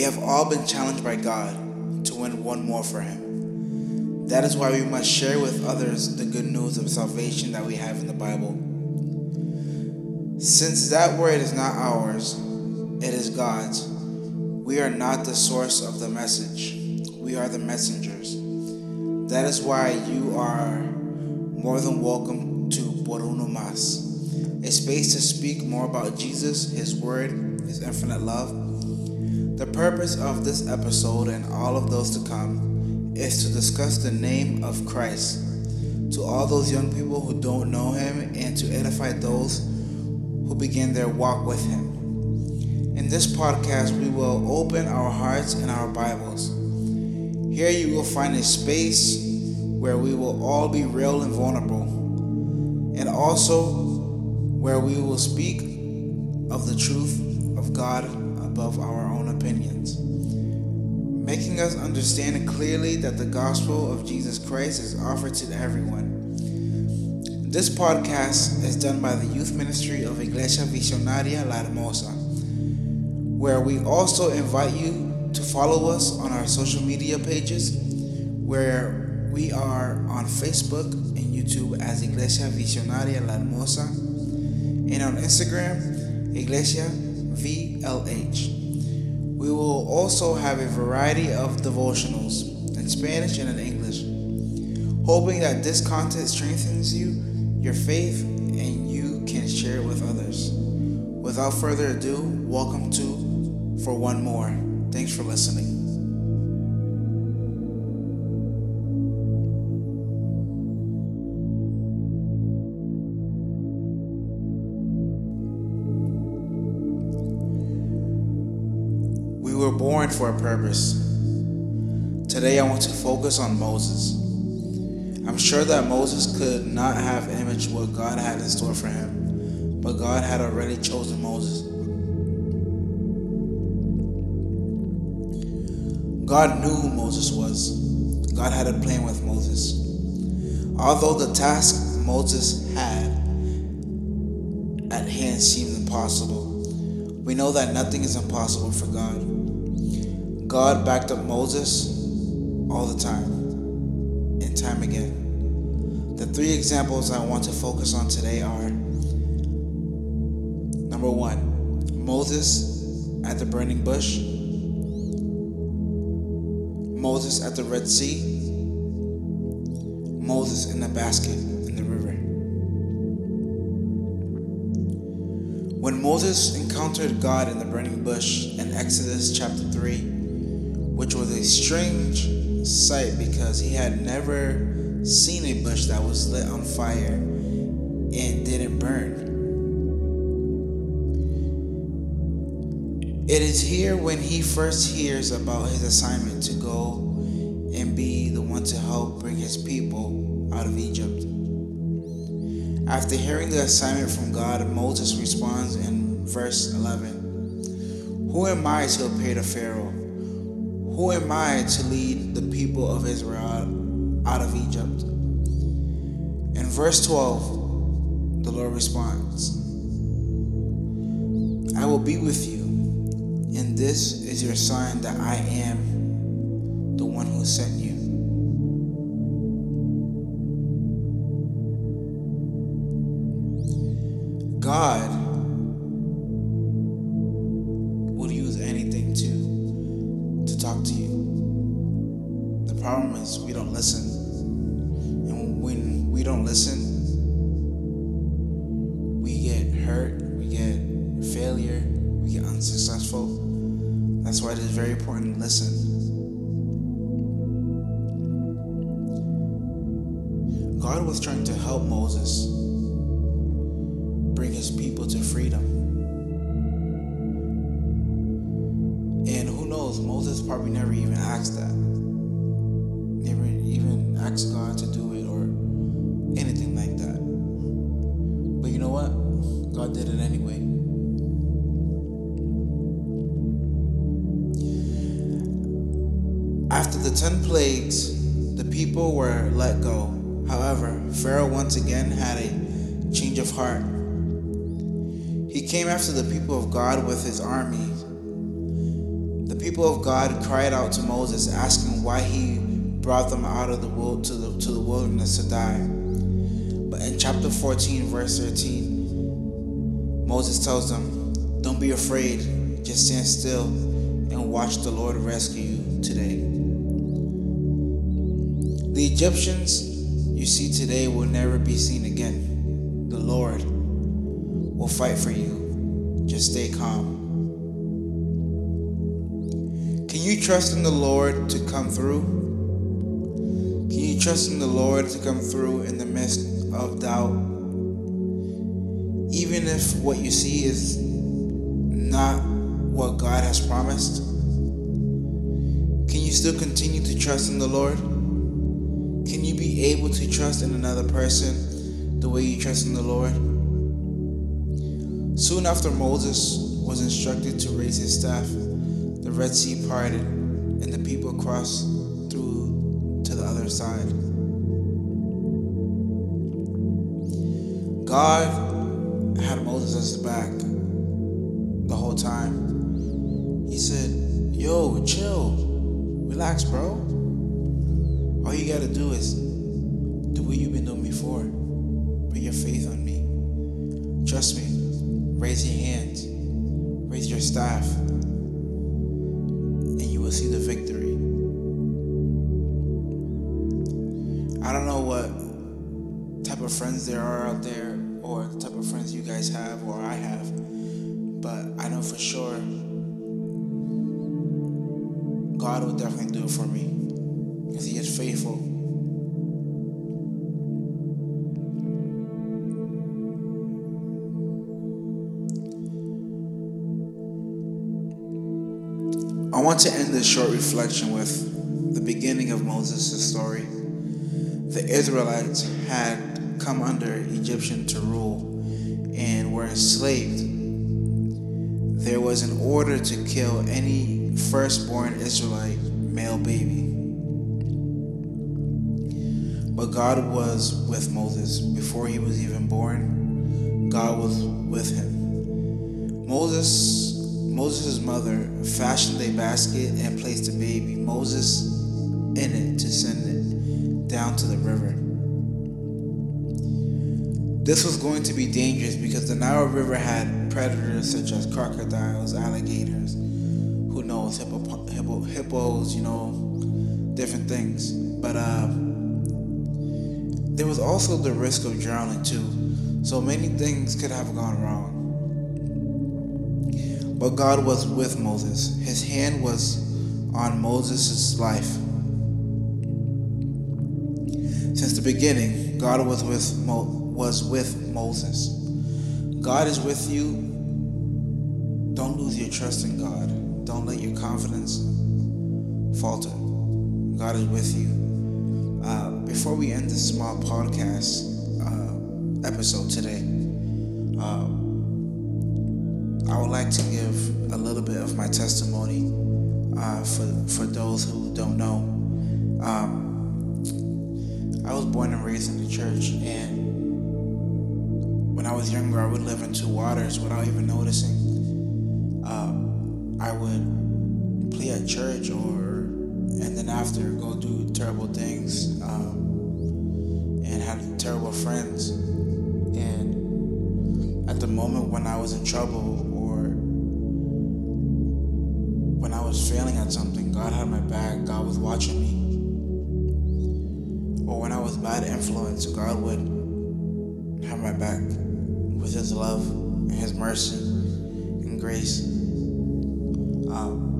We have all been challenged by God to win one more for Him. That is why we must share with others the good news of salvation that we have in the Bible. Since that word is not ours, it is God's. We are not the source of the message, we are the messengers. That is why you are more than welcome to Por Uno Mas, a space to speak more about Jesus, His Word, His infinite love. The purpose of this episode and all of those to come is to discuss the name of Christ to all those young people who don't know Him and to edify those who begin their walk with Him. In this podcast, we will open our hearts and our Bibles. Here you will find a space where we will all be real and vulnerable, and also where we will speak of the truth of God above our own opinions, making us understand clearly that the gospel of Jesus Christ is offered to everyone. This podcast is done by the youth ministry of Iglesia Visionaria La Hermosa, where we also invite you to follow us on our social media pages, where we are on Facebook and YouTube as Iglesia Visionaria La Hermosa, and on Instagram, Iglesia VLH. We will also have a variety of devotionals in Spanish and in English, hoping that this content strengthens you your faith and you can share it with others. Without further ado, welcome to For One More. Thanks for listening. For a purpose. Today I want to focus on Moses. I'm sure that Moses could not have imaged what God had in store for him, but God had already chosen Moses. God knew who Moses was. God had a plan with Moses. Although the task Moses had at hand seemed impossible, we know that nothing is impossible for God. God backed up Moses all the time and time again. The three examples I want to focus on today are number one, Moses at the burning bush, Moses at the Red Sea, Moses in the basket in the river. When Moses encountered God in the burning bush in Exodus chapter 3, which was a strange sight because he had never seen a bush that was lit on fire and didn't burn. It is here when he first hears about his assignment to go and be the one to help bring his people out of Egypt. After hearing the assignment from God, Moses responds in verse 11 Who am I to appear to Pharaoh? Who am I to lead the people of Israel out of Egypt? In verse 12, the Lord responds I will be with you, and this is your sign that I am the one who sent you. God problem is we don't listen. And when we don't listen, we get hurt, we get failure, we get unsuccessful. That's why it is very important to listen. God was trying to help Moses bring his people to freedom. And who knows, Moses probably never even asked that. To do it or anything like that. But you know what? God did it anyway. After the ten plagues, the people were let go. However, Pharaoh once again had a change of heart. He came after the people of God with his army. The people of God cried out to Moses, asking why he brought them out of the world to the to the wilderness to die. But in chapter 14, verse 13, Moses tells them, Don't be afraid, just stand still and watch the Lord rescue you today. The Egyptians you see today will never be seen again. The Lord will fight for you. Just stay calm. Can you trust in the Lord to come through? Can you trust in the Lord to come through in the midst of doubt? Even if what you see is not what God has promised? Can you still continue to trust in the Lord? Can you be able to trust in another person the way you trust in the Lord? Soon after Moses was instructed to raise his staff, the Red Sea parted and the people crossed the other side. God had Moses' back the whole time. He said, Yo, chill, relax, bro. All you gotta do is do what you've been doing before. Put your faith on me. Trust me. Raise your hands. Raise your staff. Type of friends there are out there or the type of friends you guys have or I have. But I know for sure God will definitely do it for me because He is faithful. I want to end this short reflection with the beginning of Moses' story. The Israelites had come under Egyptian to rule and were enslaved. There was an order to kill any firstborn Israelite male baby. But God was with Moses before he was even born. God was with him. Moses Moses' mother fashioned a basket and placed the baby, Moses, in it to send it down to the river. This was going to be dangerous because the Nile River had predators such as crocodiles, alligators, who knows, hippo, hippo, hippos, you know, different things. But uh, there was also the risk of drowning too. So many things could have gone wrong. But God was with Moses. His hand was on Moses' life. Since the beginning, God was with Mo- was with Moses. God is with you. Don't lose your trust in God. Don't let your confidence falter. God is with you. Uh, before we end this small podcast uh, episode today, uh, I would like to give a little bit of my testimony uh, for for those who don't know. Um, I was born and raised in the church, and I was younger, I would live in two waters without even noticing. Um, I would play at church, or and then after go do terrible things, um, and have terrible friends. And at the moment when I was in trouble or when I was failing at something, God had my back, God was watching me. Or when I was bad influence, God would have my back with His love and His mercy and grace. Um,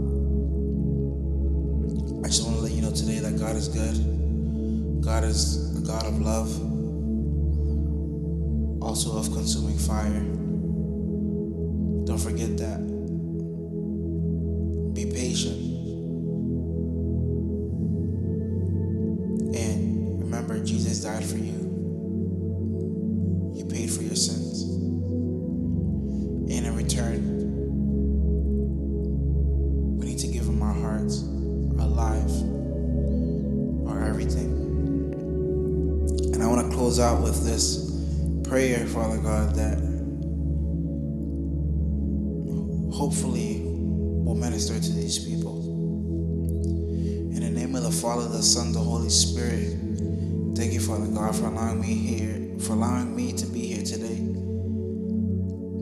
I just want to let you know today that God is good. God is a God of love, also of consuming fire. Don't forget that. Be patient. And remember, Jesus died for you. He paid for your sins. Close out with this prayer, Father God, that hopefully will minister to these people. In the name of the Father, the Son, the Holy Spirit, thank you, Father God, for allowing me here, for allowing me to be here today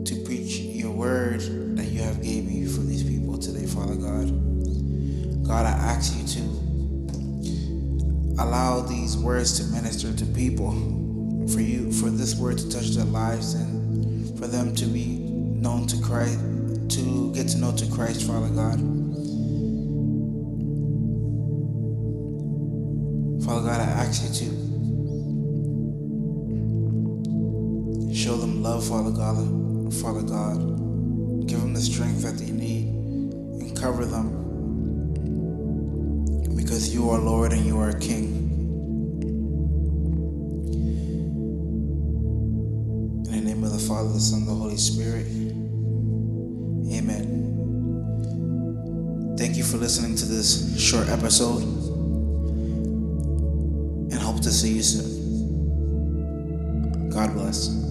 to preach your word that you have gave me for these people today, Father God. God, I ask you allow these words to minister to people, for you, for this word to touch their lives and for them to be known to Christ, to get to know to Christ, Father God. Father God, I ask you to show them love, Father God, Father God. Give them the strength that they need and cover them because you are Lord and you are King. In the name of the Father, the Son, the Holy Spirit. Amen. Thank you for listening to this short episode and hope to see you soon. God bless.